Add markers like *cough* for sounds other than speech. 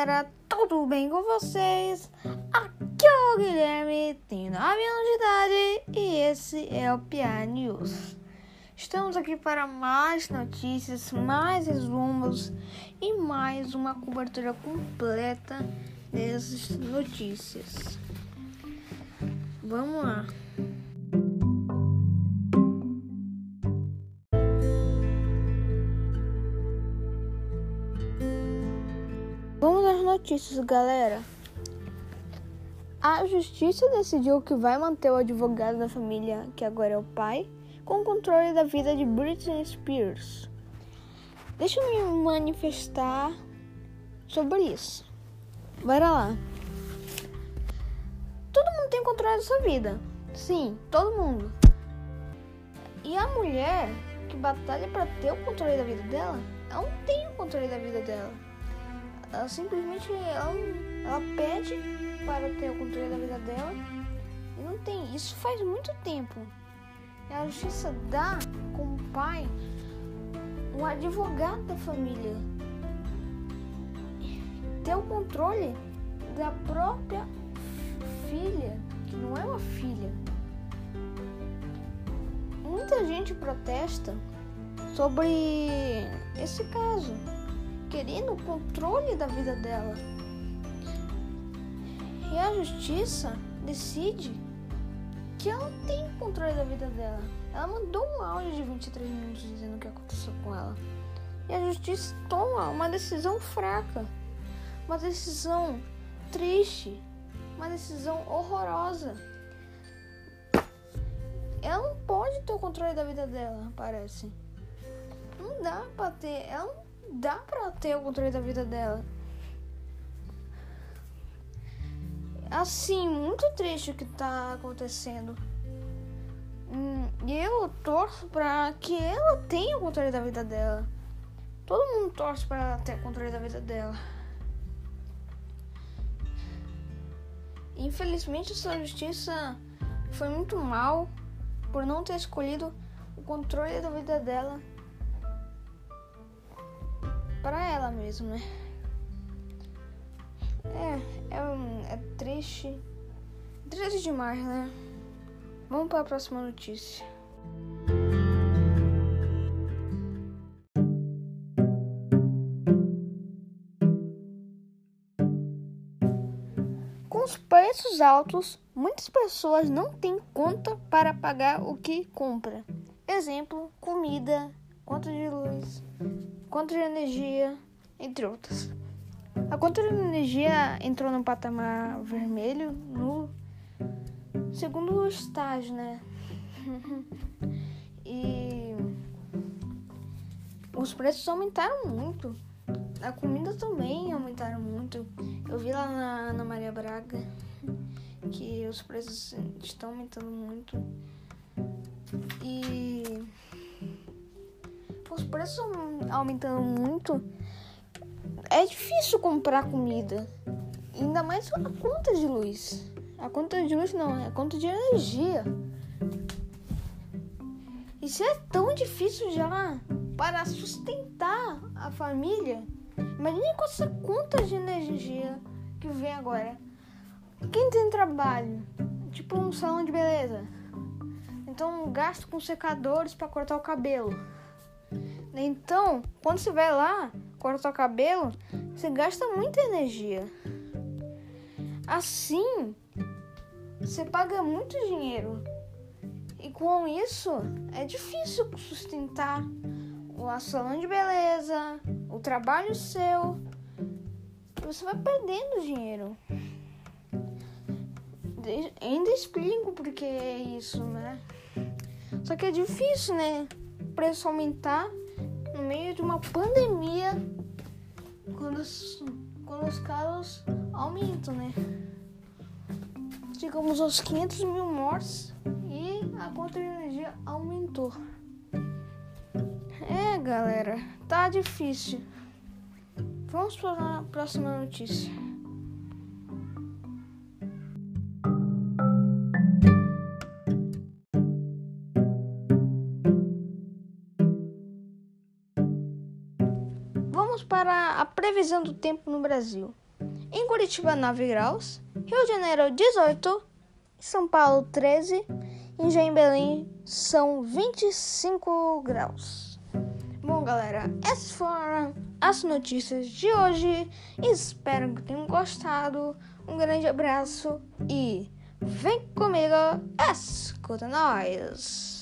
galera, tudo bem com vocês? Aqui é o Guilherme, tenho 9 anos de idade e esse é o Pia News. Estamos aqui para mais notícias, mais resumos e mais uma cobertura completa dessas notícias. Vamos lá. Notícias, galera. A justiça decidiu que vai manter o advogado da família, que agora é o pai, com o controle da vida de Britney Spears. Deixa eu me manifestar sobre isso. Bora lá. Todo mundo tem controle da sua vida. Sim, todo mundo. E a mulher que batalha para ter o controle da vida dela, ela não tem o controle da vida dela ela simplesmente ela, ela pede para ter o controle da vida dela e não tem. Isso faz muito tempo. A justiça dá como pai um advogado da família ter o controle da própria filha, que não é uma filha. Muita gente protesta sobre esse caso querendo o controle da vida dela. E a justiça decide que ela tem controle da vida dela. Ela mandou um áudio de 23 minutos dizendo o que aconteceu com ela. E a justiça toma uma decisão fraca, uma decisão triste, uma decisão horrorosa. Ela não pode ter o controle da vida dela, parece. Não dá pra ter. Ela não dá pra ter o controle da vida dela. Assim, muito triste o que tá acontecendo. Hum, e eu torço pra que ela tenha o controle da vida dela. Todo mundo torce pra ter o controle da vida dela. Infelizmente, essa justiça foi muito mal por não ter escolhido o controle da vida dela para ela mesmo, né? É, é, é triste. Triste demais, né? Vamos para a próxima notícia. Com os preços altos, muitas pessoas não têm conta para pagar o que compra. Exemplo, comida, conta de luz, conta de energia, entre outras. A conta de energia entrou no patamar vermelho no segundo estágio, né? *laughs* e os preços aumentaram muito. A comida também aumentaram muito. Eu vi lá na Ana Maria Braga que os preços estão aumentando muito. Os preços aumentando muito, é difícil comprar comida. Ainda mais a conta de luz. A conta de luz não, é a conta de energia. Isso é tão difícil já para sustentar a família. Imagine com essa conta de energia que vem agora. Quem tem trabalho, tipo um salão de beleza, então gasto com secadores para cortar o cabelo. Então, quando você vai lá cortar o cabelo, você gasta muita energia. Assim, você paga muito dinheiro. E com isso, é difícil sustentar o salão de beleza, o trabalho seu. Você vai perdendo dinheiro. De ainda explico porque é isso, né? Só que é difícil, né? O preço aumentar no meio de uma pandemia, quando os, quando os casos aumentam, né? Chegamos aos 500 mil mortes e a conta de energia aumentou. É, galera, tá difícil. Vamos para a próxima notícia. Vamos para a previsão do tempo no Brasil. Em Curitiba, 9 graus. Rio de Janeiro, 18. São Paulo, 13. E já em Belém, são 25 graus. Bom, galera, essas foram as notícias de hoje. Espero que tenham gostado. Um grande abraço e vem comigo, escuta nós!